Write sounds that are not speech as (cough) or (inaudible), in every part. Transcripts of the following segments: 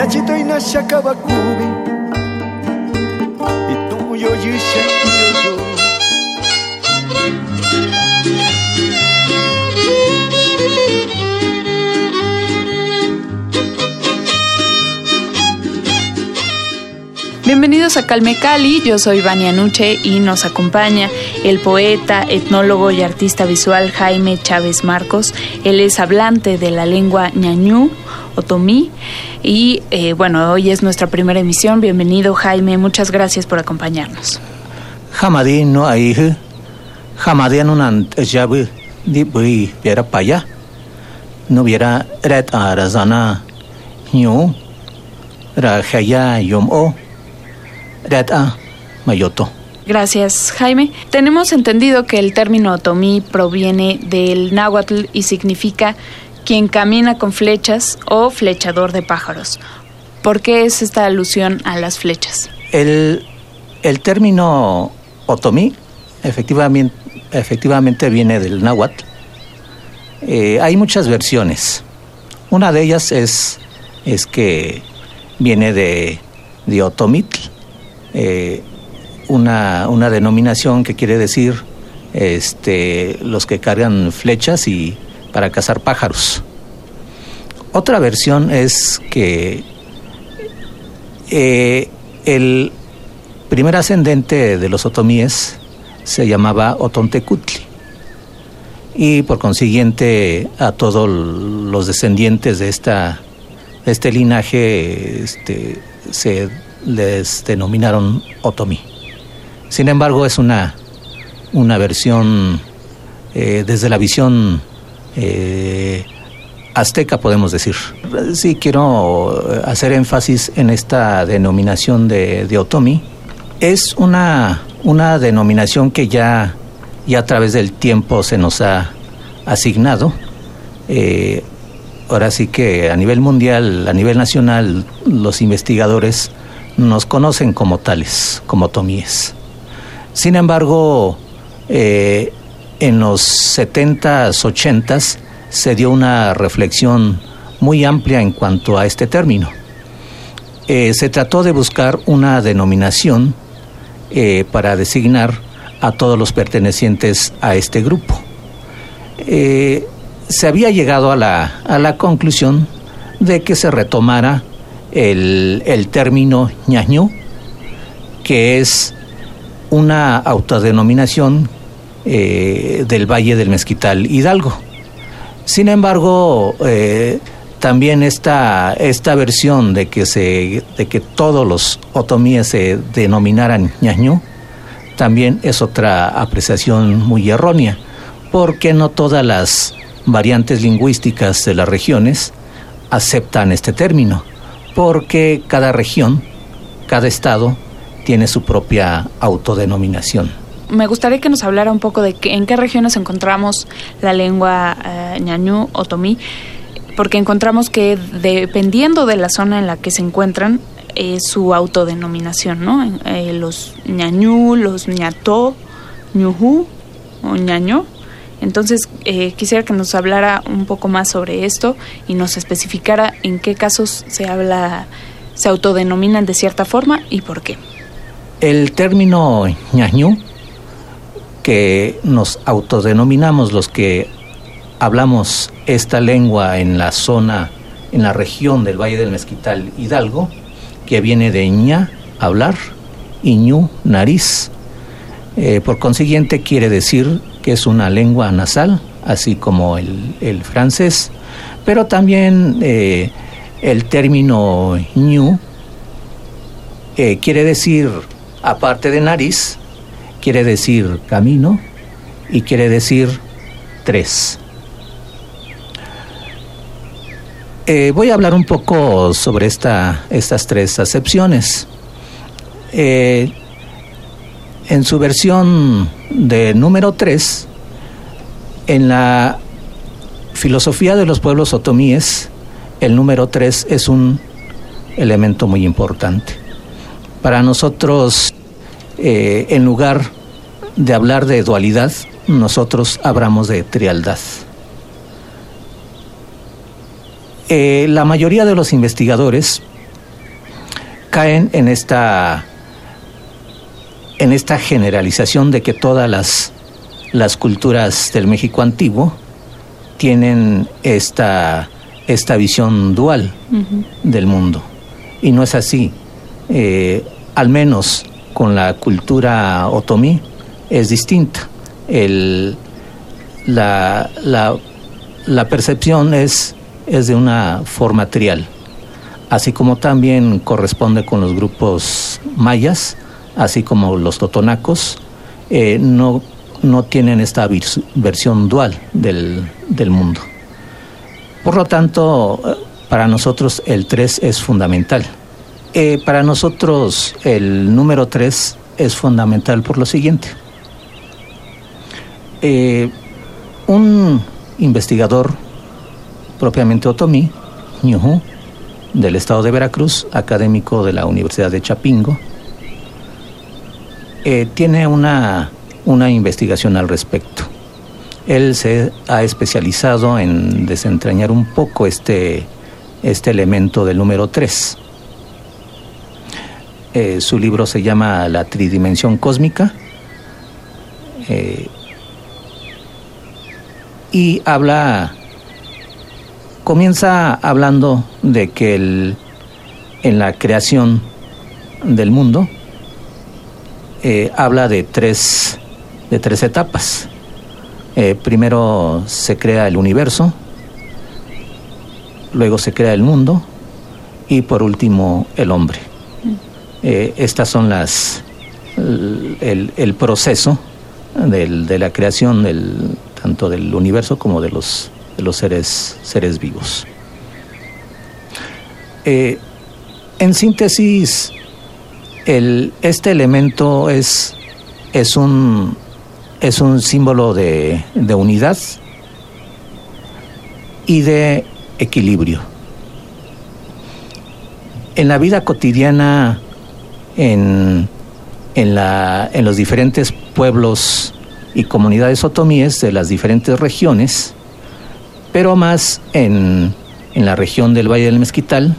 Yachito inasha kabakubi Ituyo yusha yo Bienvenidos a Calme Cali, yo soy Vania Nuche y nos acompaña el poeta, etnólogo y artista visual Jaime Chávez Marcos. Él es hablante de la lengua ñañú, otomí, y eh, bueno, hoy es nuestra primera emisión. Bienvenido Jaime, muchas gracias por acompañarnos. No jabu di bui viera. No viera red a razana nyu. Ra haya yom o. Red a mayoto. Gracias, Jaime. Tenemos entendido que el término otomí proviene del náhuatl y significa quien camina con flechas o flechador de pájaros. ¿Por qué es esta alusión a las flechas? El, el término otomí efectivamente, efectivamente viene del náhuatl. Eh, hay muchas versiones. Una de ellas es, es que viene de, de otomitl, eh, una, una denominación que quiere decir este, los que cargan flechas y para cazar pájaros. Otra versión es que eh, el primer ascendente de los otomíes se llamaba Otontecutli y por consiguiente a todos los descendientes de esta este linaje este, se les denominaron otomí. Sin embargo, es una, una versión eh, desde la visión eh, azteca, podemos decir. Sí, quiero hacer énfasis en esta denominación de, de otomí. Es una, una denominación que ya, ya a través del tiempo se nos ha asignado. Eh, ahora sí que a nivel mundial, a nivel nacional, los investigadores nos conocen como tales, como otomíes. Sin embargo, eh, en los 70s, 80s se dio una reflexión muy amplia en cuanto a este término. Eh, se trató de buscar una denominación eh, para designar a todos los pertenecientes a este grupo. Se había llegado a la, a la conclusión de que se retomara el, el término ñañú, que es una autodenominación eh, del Valle del Mezquital Hidalgo. Sin embargo, eh, también esta, esta versión de que, se, de que todos los otomíes se denominaran ñañú, también es otra apreciación muy errónea, porque no todas las variantes lingüísticas de las regiones aceptan este término, porque cada región, cada estado, tiene su propia autodenominación. Me gustaría que nos hablara un poco de en qué regiones encontramos la lengua eh, ñañú otomí, porque encontramos que dependiendo de la zona en la que se encuentran, es su autodenominación, ¿no? Eh, los ñañú, los ñató, ñujú o ñañó. Entonces, eh, quisiera que nos hablara un poco más sobre esto y nos especificara en qué casos se habla, se autodenominan de cierta forma y por qué. El término ñañú, que nos autodenominamos los que hablamos esta lengua en la zona, en la región del Valle del Mezquital Hidalgo, que viene de ña, hablar, y ñu, nariz. Eh, por consiguiente, quiere decir que es una lengua nasal, así como el, el francés, pero también eh, el término ñu eh, quiere decir, aparte de nariz, quiere decir camino y quiere decir tres. Eh, voy a hablar un poco sobre esta, estas tres acepciones. En su versión de número 3, en la filosofía de los pueblos otomíes, el número 3 es un elemento muy importante. Para nosotros, eh, en lugar de hablar de dualidad, nosotros hablamos de trialdad. Eh, la mayoría de los investigadores caen en esta en esta generalización de que todas las, las culturas del México antiguo tienen esta, esta visión dual del mundo. Y no es así. Eh, al menos con la cultura otomí es distinta. El, la, la, la, percepción es, es de una forma trial, así como también corresponde con los grupos mayas, así como los totonacos, eh, no, no tienen esta versión dual del, del mundo. Por lo tanto, para nosotros el 3 es fundamental. Eh, para nosotros el número 3 es fundamental por lo siguiente. Eh, un investigador propiamente otomí, Ñuhu, del estado de Veracruz, académico de la Universidad de Chapingo, eh, tiene una, una investigación al respecto. Él se ha especializado en desentrañar un poco este, este elemento del número 3. Eh, su libro se llama La tridimensión cósmica eh, y habla, comienza hablando de que el, en la creación del mundo, eh, habla de tres, de tres etapas. Eh, primero se crea el universo, luego se crea el mundo y por último el hombre. Eh, estas son las el, el proceso del, de la creación del, tanto del universo como de los, de los seres, seres vivos. en síntesis, el, este elemento es, es, un, es un símbolo de, de unidad y de equilibrio. En la vida cotidiana, en, en, la, en los diferentes pueblos y comunidades otomíes de las diferentes regiones, pero más en, en la región del Valle del Mezquital,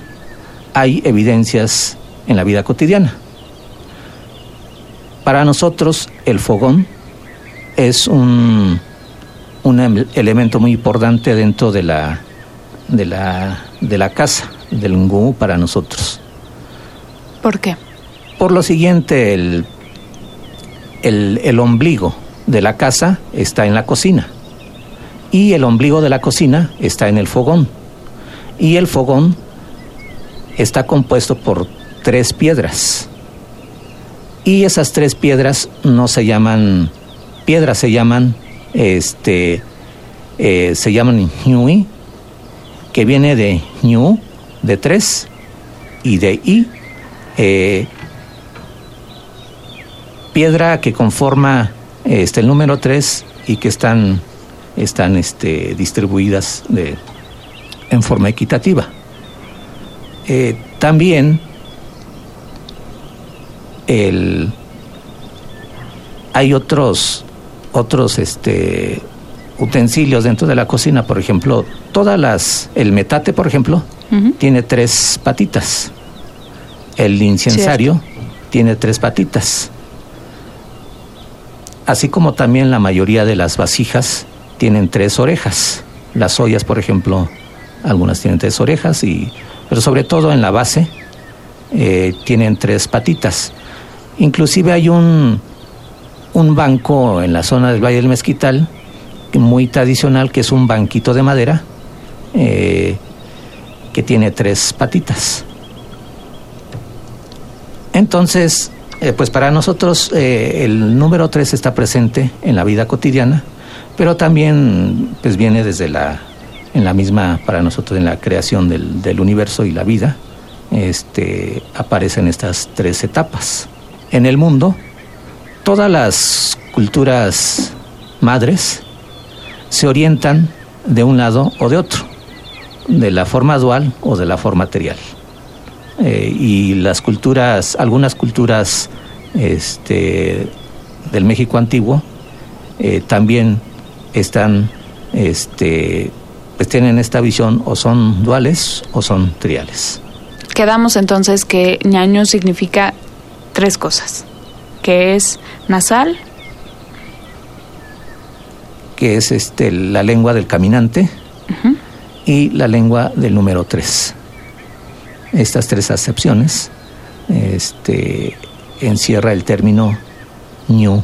hay evidencias en la vida cotidiana. Para nosotros el fogón es un, un elemento muy importante dentro de la, de la, de la casa, del ngú para nosotros. ¿Por qué? Por lo siguiente, el, el, el ombligo de la casa está en la cocina y el ombligo de la cocina está en el fogón y el fogón está compuesto por tres piedras y esas tres piedras no se llaman piedras, se llaman, este, eh, se llaman ñui, que viene de ñu, de tres, y de i, eh, piedra que conforma este, el número tres y que están, están este, distribuidas de, en forma equitativa. Eh, también el, hay otros, otros este, utensilios dentro de la cocina, por ejemplo, todas las, el metate, por ejemplo, tiene tres patitas. El incensario tiene tres patitas. Así como también la mayoría de las vasijas tienen tres orejas. Las ollas, por ejemplo, algunas tienen tres orejas, y, pero sobre todo en la base eh, tienen tres patitas. Inclusive hay un, un banco en la zona del Valle del Mezquital, muy tradicional, que es un banquito de madera, eh, que tiene tres patitas. Entonces, eh, pues para nosotros eh, el número tres está presente en la vida cotidiana, pero también pues viene desde la, en la misma, para nosotros, en la creación del, del universo y la vida, este, aparecen estas tres etapas. En el mundo, todas las culturas madres se orientan de un lado o de otro, de la forma dual o de la forma material. Eh, y las culturas, algunas culturas este, del México antiguo eh, también están, este, pues tienen esta visión o son duales o son triales. Quedamos entonces que ñaño significa tres cosas, que es nasal, que es este, la lengua del caminante y la lengua del número tres. Estas tres acepciones este, encierra el término ñu.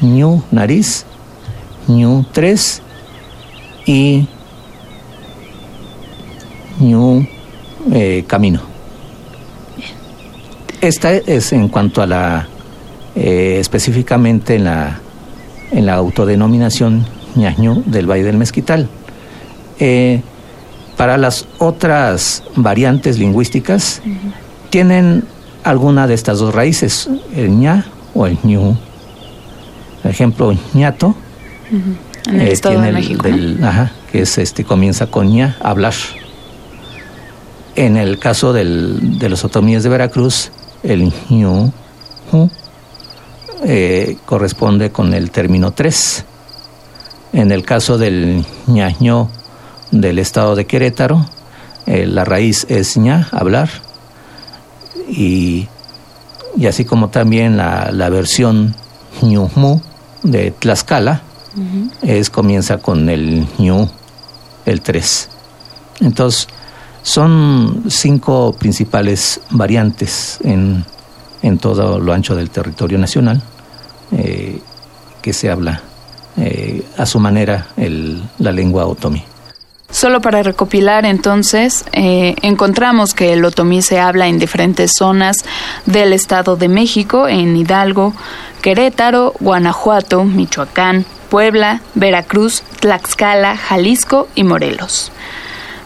ñu, nariz, ñu, tres y ñu, eh, camino. Esta es en cuanto a la, eh, específicamente en la, en la autodenominación ñañú del Valle del Mezquital. Eh, para las otras variantes lingüísticas, tienen alguna de estas dos raíces, el ña o el ñu. Por ejemplo, ñato, en el eh, Estado de tiene el- México. del- ajá, que es este comienza con ña, hablar. En el caso del- de los otomíes de Veracruz, el ñu ju, eh, corresponde con el término tres. En el caso del ñaño del estado de Querétaro, eh, la raíz es ña, hablar, y, y así como también la, la versión ñumu de Tlaxcala, es, comienza con el ñu, el 3. Entonces, son cinco principales variantes en, en todo lo ancho del territorio nacional eh, que se habla eh, a su manera la lengua otomí. Solo para recopilar, entonces, eh, encontramos que el otomí se habla en diferentes zonas del Estado de México, en Hidalgo, Querétaro, Guanajuato, Michoacán, Puebla, Veracruz, Tlaxcala, Jalisco y Morelos.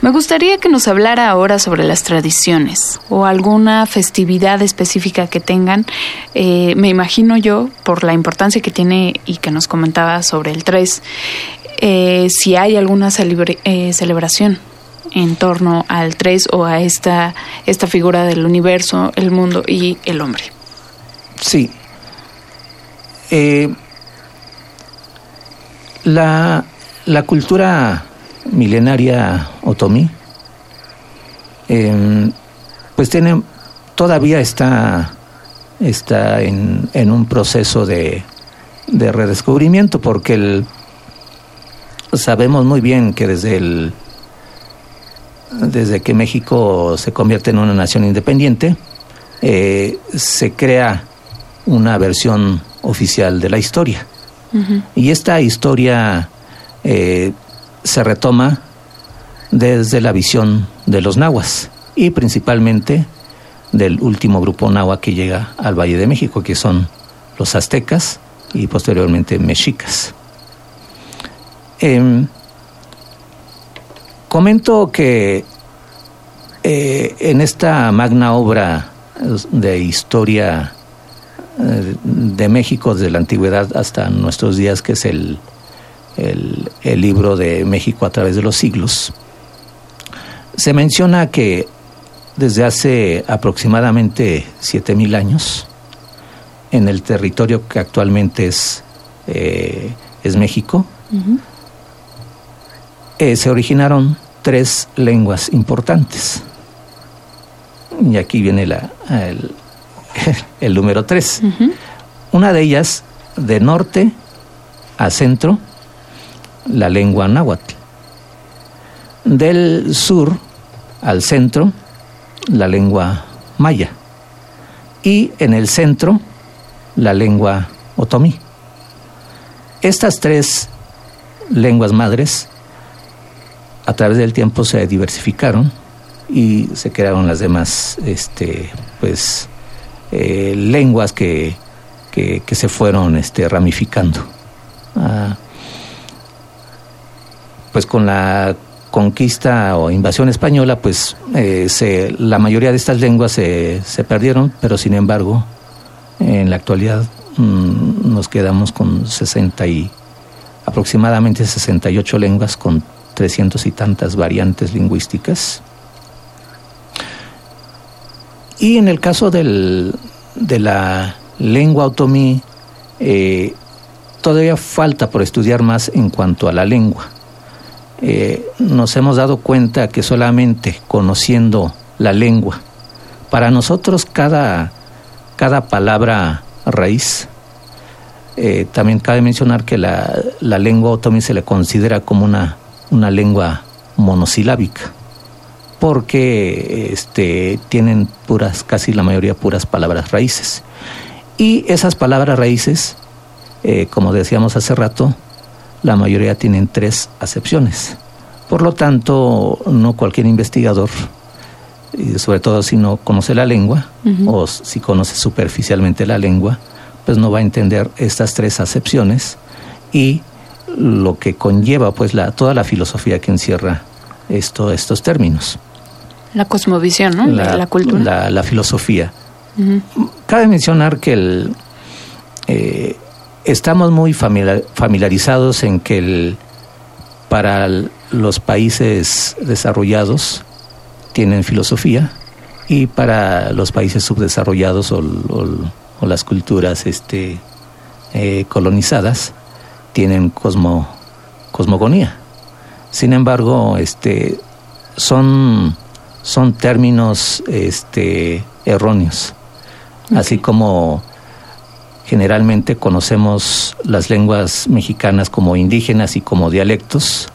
Me gustaría que nos hablara ahora sobre las tradiciones o alguna festividad específica que tengan. Eh, me imagino yo, por la importancia que tiene y que nos comentaba sobre el 3, eh, si hay alguna eh, celebración en torno al 3 o a esta, esta figura del universo, el mundo y el hombre. Sí. La, la cultura milenaria otomí, eh, pues tiene, todavía está, está en, en un proceso de, de redescubrimiento, porque el, sabemos muy bien que desde el desde que México se convierte en una nación independiente, eh, se crea una versión oficial de la historia. Y esta historia eh, se retoma desde la visión de los nahuas y principalmente del último grupo nahua que llega al Valle de México, que son los aztecas y posteriormente mexicas. Em, comento que eh, en esta magna obra de historia eh, de México desde la antigüedad hasta nuestros días, que es el, el, el libro de México a través de los siglos, se menciona que desde hace aproximadamente 7.000 años, en el territorio que actualmente es, eh, es México, eh, se originaron tres lenguas importantes. Y aquí viene la, el, (laughs) el número tres. Una de ellas, de norte a centro, la lengua náhuatl. Del sur al centro, la lengua maya. Y en el centro, la lengua otomí. Estas tres lenguas madres a través del tiempo se diversificaron y se crearon las demás este pues eh, lenguas que, que, se fueron este, ramificando. Ah, pues con la conquista o invasión española, pues eh, se, la mayoría de estas lenguas se, perdieron, pero sin embargo, en la actualidad mmm, nos quedamos con 60 y aproximadamente 68 lenguas con 300 y tantas variantes lingüísticas. Y en el caso del, de la lengua otomí, eh, todavía falta por estudiar más en cuanto a la lengua. Eh, nos hemos dado cuenta que solamente conociendo la lengua, para nosotros cada, cada palabra raíz, eh, también cabe mencionar que la, la lengua otomí se le considera como una, una lengua monosilábica, porque este, tienen puras, casi la mayoría puras palabras raíces. Y esas palabras raíces, eh, como decíamos hace rato, la mayoría tienen tres acepciones. Por lo tanto, no cualquier investigador, sobre todo si no conoce la lengua uh -huh. o si conoce superficialmente la lengua, pues no va a entender estas tres acepciones y lo que conlleva pues la, toda la filosofía que encierra esto, estos términos. La cosmovisión, ¿no? La, la cultura. La, la filosofía. Uh -huh. Cabe mencionar que el, eh, estamos muy familiar, familiarizados en que el, para los países desarrollados tienen filosofía y para los países subdesarrollados o, o, o las culturas este, eh, colonizadas tienen cosmo, cosmogonía. Sin embargo, este, son, son términos este, erróneos. Okay. Así como generalmente conocemos las lenguas mexicanas como indígenas y como dialectos,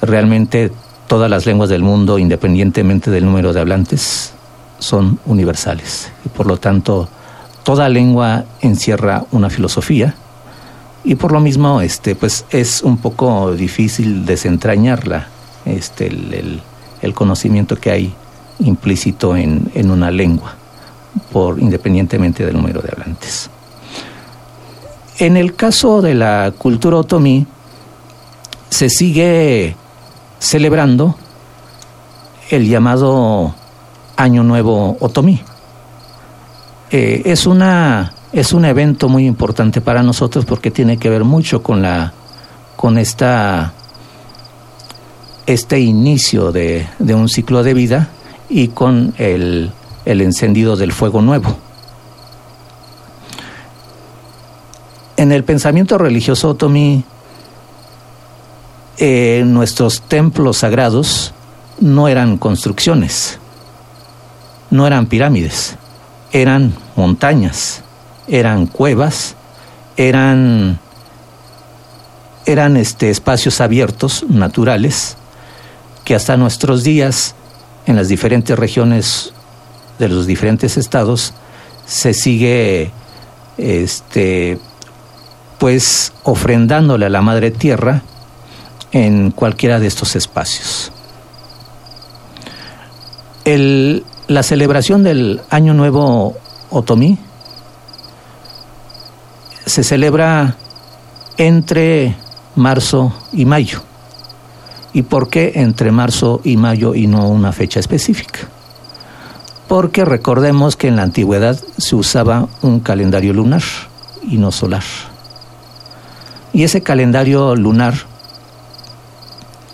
realmente todas las lenguas del mundo, independientemente del número de hablantes, son universales. Y por lo tanto, toda lengua encierra una filosofía. Y por lo mismo este pues es un poco difícil desentrañarla este el, conocimiento que hay implícito en, en, una lengua por independientemente del número de hablantes en el caso de la cultura otomí se sigue celebrando el llamado año nuevo otomí eh, es una es un evento muy importante para nosotros porque tiene que ver mucho con la con esta este inicio de, de un ciclo de vida y con el, el encendido del fuego nuevo. En el pensamiento religioso otomí, eh, nuestros templos sagrados no eran construcciones, no eran pirámides, eran montañas, eran cuevas, eran, eran este, espacios abiertos, naturales, que hasta nuestros días, en las diferentes regiones de los diferentes estados, se sigue este, pues ofrendándole a la madre tierra en cualquiera de estos espacios. La celebración del Año Nuevo Otomí se celebra entre marzo y mayo. ¿Y por qué entre marzo y mayo y no una fecha específica? Porque recordemos que en la antigüedad se usaba un calendario lunar y no solar. Y ese calendario lunar,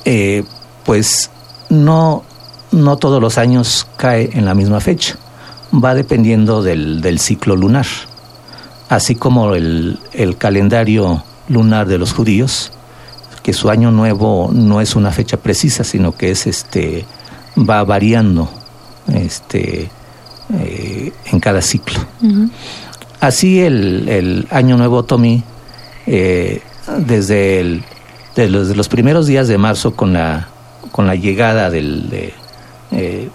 eh, pues no, no todos los años cae en la misma fecha, va dependiendo del, del ciclo lunar así como el, el, calendario lunar de los judíos, que su año nuevo no es una fecha precisa, sino que es este va variando este eh, en cada ciclo. Uh -huh. Así el, el, año nuevo Tomí, eh, desde, desde los, los, primeros días de marzo con la, con la llegada del, de eh,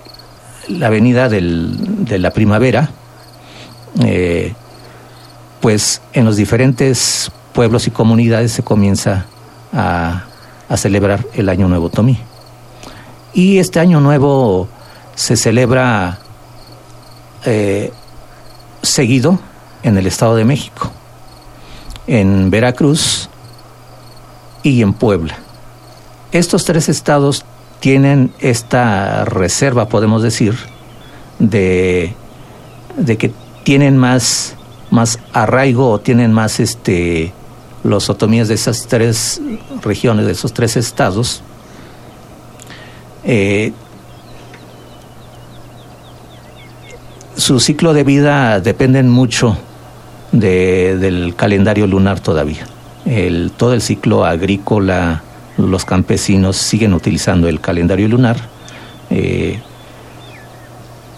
la venida del, de la primavera, eh, pues en los diferentes pueblos y comunidades se comienza a, a celebrar el Año Nuevo Tomí. Y este Año Nuevo se celebra eh, seguido en el Estado de México, en Veracruz y en Puebla. estos tres estados tienen esta reserva, podemos decir, de, de que tienen más, más arraigo o tienen más este, los otomíes de esas tres regiones, de esos tres estados. Eh, su ciclo de vida dependen mucho del calendario lunar todavía. Todo el ciclo agrícola, los campesinos siguen utilizando el calendario lunar eh,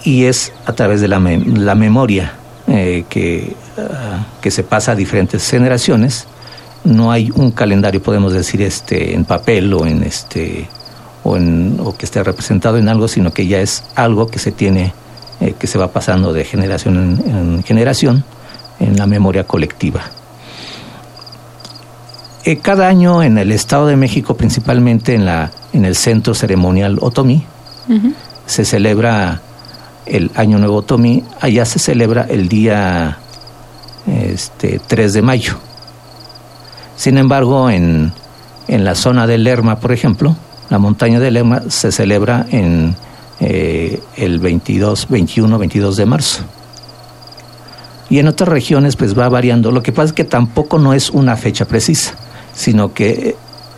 y es a través de la, la memoria eh, que, ah, que se pasa a diferentes generaciones. No hay un calendario, podemos decir, este, en papel o en este o, en, o que esté representado en algo, sino que ya es algo que se tiene, eh, que se va pasando de generación en generación en la memoria colectiva. Eh, cada año en el Estado de México, principalmente en, la, en el Centro Ceremonial Otomí, se celebra el Año Nuevo Otomí. Allá se celebra el día este, 3 de mayo. Sin embargo, en, en la zona de Lerma, por ejemplo, la montaña de Lerma se celebra en eh, el 22, 21, 22 de marzo. Y en otras regiones pues va variando. Lo que pasa es que tampoco no es una fecha precisa sino que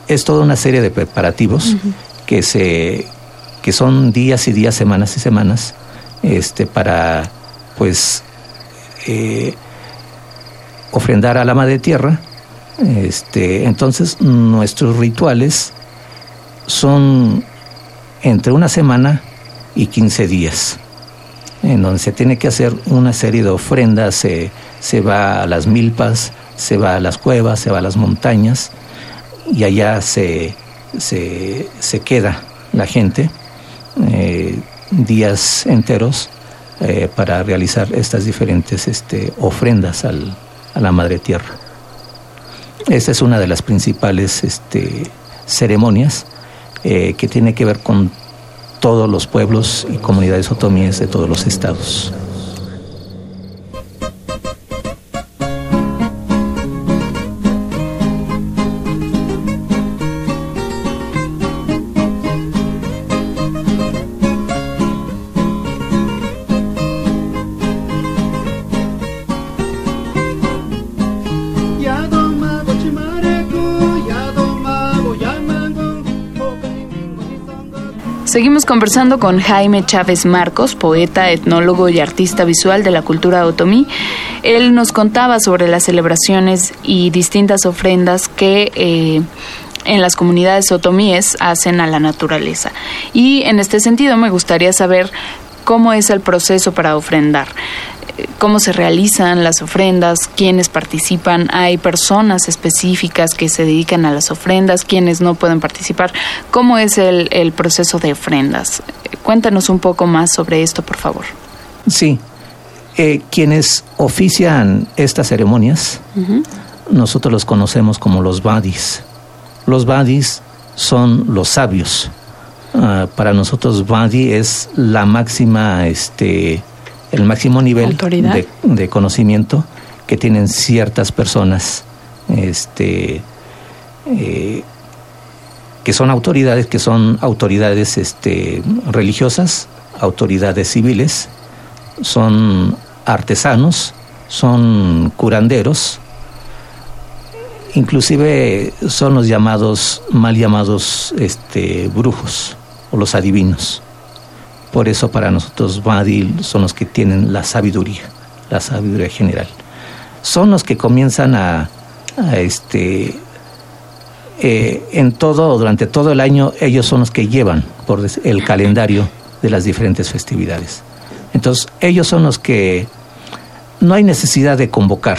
es toda una serie de preparativos que se que son días y días, semanas y semanas, este, para pues eh, ofrendar a la madre tierra. Este, entonces nuestros rituales son entre una semana y 15 días, en donde se tiene que hacer una serie de ofrendas, se, se va a las milpas, se va a las cuevas, se va a las montañas y allá se, se, queda la gente eh, días enteros eh, para realizar estas diferentes este, ofrendas al, a la Madre Tierra. Esta es una de las principales este, ceremonias eh, que tiene que ver con todos los pueblos y comunidades otomíes de todos los estados. Seguimos conversando con Jaime Chávez Marcos, poeta, etnólogo y artista visual de la cultura otomí. Él nos contaba sobre las celebraciones y distintas ofrendas que eh, en las comunidades otomíes hacen a la naturaleza. Y en este sentido me gustaría saber cómo es el proceso para ofrendar cómo se realizan las ofrendas, quiénes participan, hay personas específicas que se dedican a las ofrendas, quienes no pueden participar. ¿Cómo es el, proceso de ofrendas? Cuéntanos un poco más sobre esto, por favor. Sí, eh, quienes ofician estas ceremonias, nosotros los conocemos como los badis. Los badis son los sabios. Ah, para nosotros badi es la máxima este, el máximo nivel de, conocimiento que tienen ciertas personas este, eh, que son autoridades, que son autoridades este, religiosas, autoridades civiles, son artesanos, son curanderos, inclusive son los llamados, mal llamados este, brujos o los adivinos. Por eso para nosotros Badil son los que tienen la sabiduría, la sabiduría general. Son los que comienzan a, este, eh, en todo, durante todo el año, ellos son los que llevan por el calendario de las diferentes festividades. Entonces, ellos son los que no hay necesidad de convocar.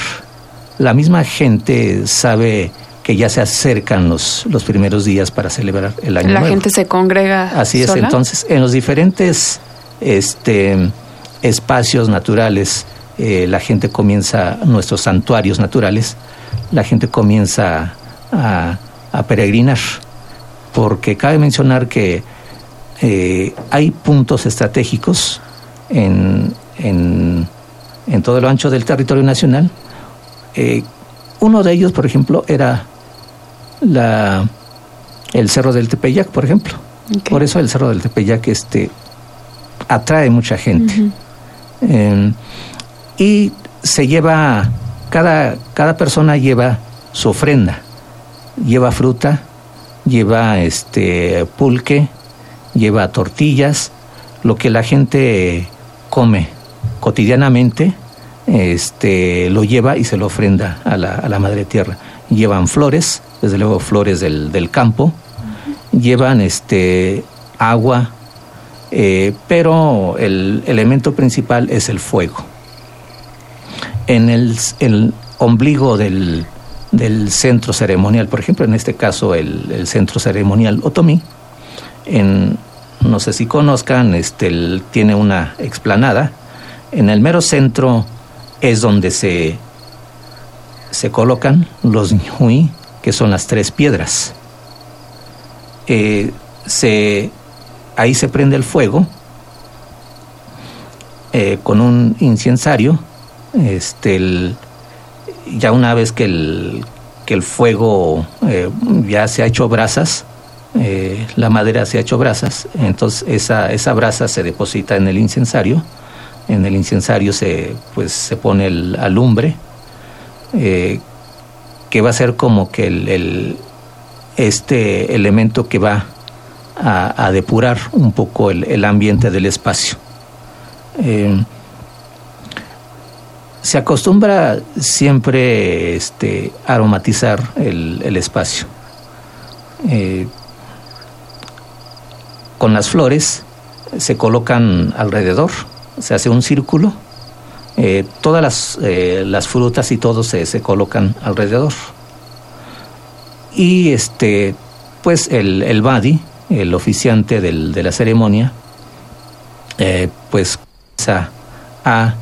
La misma gente sabe que ya se acercan los, los primeros días para celebrar el año La gente se congrega. Así es, entonces en los diferentes este, espacios naturales, eh, la gente comienza, nuestros santuarios naturales, la gente comienza a, peregrinar, porque cabe mencionar que eh, hay puntos estratégicos en, en, en, todo lo ancho del territorio nacional. Eh, uno de ellos, por ejemplo, era la, el Cerro del Tepeyac, por ejemplo. Por eso el Cerro del Tepeyac este, atrae mucha gente. Em, y se lleva, cada, cada persona lleva su ofrenda, lleva fruta, lleva este pulque, lleva tortillas, lo que la gente come cotidianamente, este, lo lleva y se lo ofrenda a la, a la Madre Tierra. Llevan flores, desde luego flores del, del campo, llevan este, agua, eh, pero el elemento principal es el fuego. En el, el ombligo del, del, centro ceremonial, por ejemplo, en este caso el, el centro ceremonial otomí, en, no sé si conozcan, este, tiene una explanada. En el mero centro es donde se, se colocan los ñui, que son las tres piedras. Eh, se, ahí se prende el fuego eh, con un incensario. Este, ya una vez que el, que el fuego eh, ya se ha hecho brasas, la madera se ha hecho brasas, entonces esa, esa brasa se deposita en el incensario, en el incensario se, pues, se pone el alumbre, eh, que va a ser como que el, este elemento que va a, depurar un poco el, ambiente del espacio. Eh, se acostumbra siempre este, aromatizar el, el espacio con las flores se colocan alrededor, se hace un círculo, eh, todas las, eh, las, frutas y todo se, se, colocan alrededor. Y este, pues el, el badi, el oficiante del, de la ceremonia, eh, pues a, a,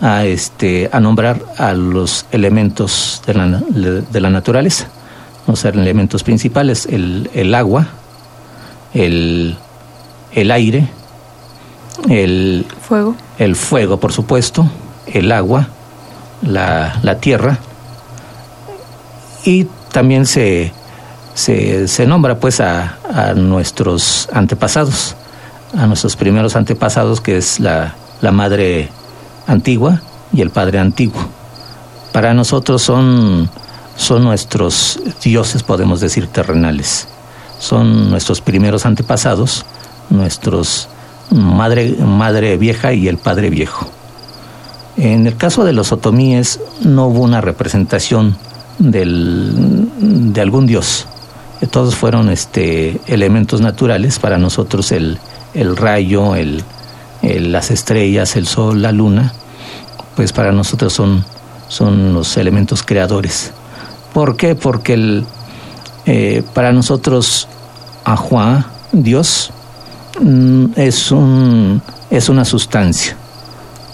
a, este, a nombrar a los elementos de la, de la naturaleza, los elementos principales, el, el agua, el, el aire, el fuego, el fuego por supuesto, el agua, la, la tierra y también se, se, se nombra pues a, a, nuestros antepasados, a nuestros primeros antepasados que es la, la madre antigua y el padre antiguo. Para nosotros son, son nuestros dioses, podemos decir, terrenales. Son nuestros primeros antepasados nuestros madre, madre vieja y el padre viejo. En el caso de los otomíes no hubo una representación del, de algún dios. Todos fueron este, elementos naturales para nosotros el, el rayo, el, las estrellas, el sol, la luna, pues para nosotros son, son los elementos creadores. ¿Por qué? Porque el, eh, para nosotros Juan Dios, Mm, es, un, es una sustancia.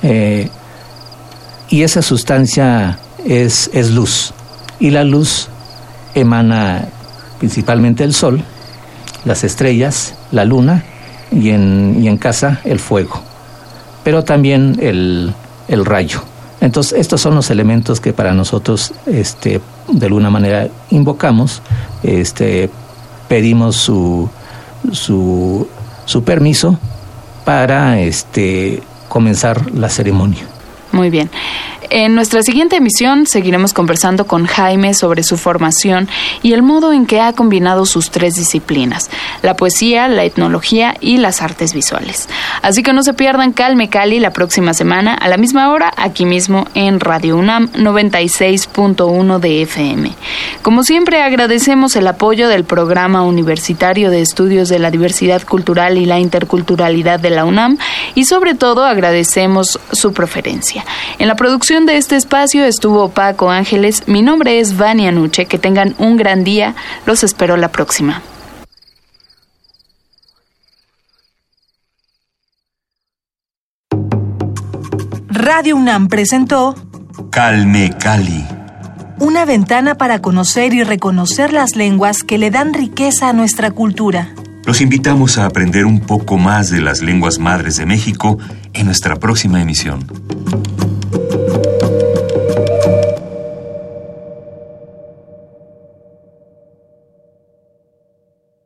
Eh, y esa sustancia es, es luz. Y la luz emana principalmente el sol, las estrellas, la luna y en, y en casa el fuego, pero también el, el, rayo. Entonces, estos son los elementos que para nosotros, este, de alguna manera, invocamos, este, pedimos su, su su permiso para este, comenzar la ceremonia. Muy bien. En nuestra siguiente emisión seguiremos conversando con Jaime sobre su formación y el modo en que ha combinado sus tres disciplinas, la poesía, la etnología y las artes visuales. Así que no se pierdan Calme Cali la próxima semana a la misma hora aquí mismo en Radio UNAM 96.1 de FM. Como siempre agradecemos el apoyo del Programa Universitario de Estudios de la Diversidad Cultural y la Interculturalidad de la UNAM y sobre todo agradecemos su preferencia. En la producción de este espacio estuvo Paco Ángeles. Mi nombre es Vania Nuche. Que tengan un gran día. Los espero la próxima. Radio UNAM presentó Calme Cali. Una ventana para conocer y reconocer las lenguas que le dan riqueza a nuestra cultura. Los invitamos a aprender un poco más de las lenguas madres de México en nuestra próxima emisión.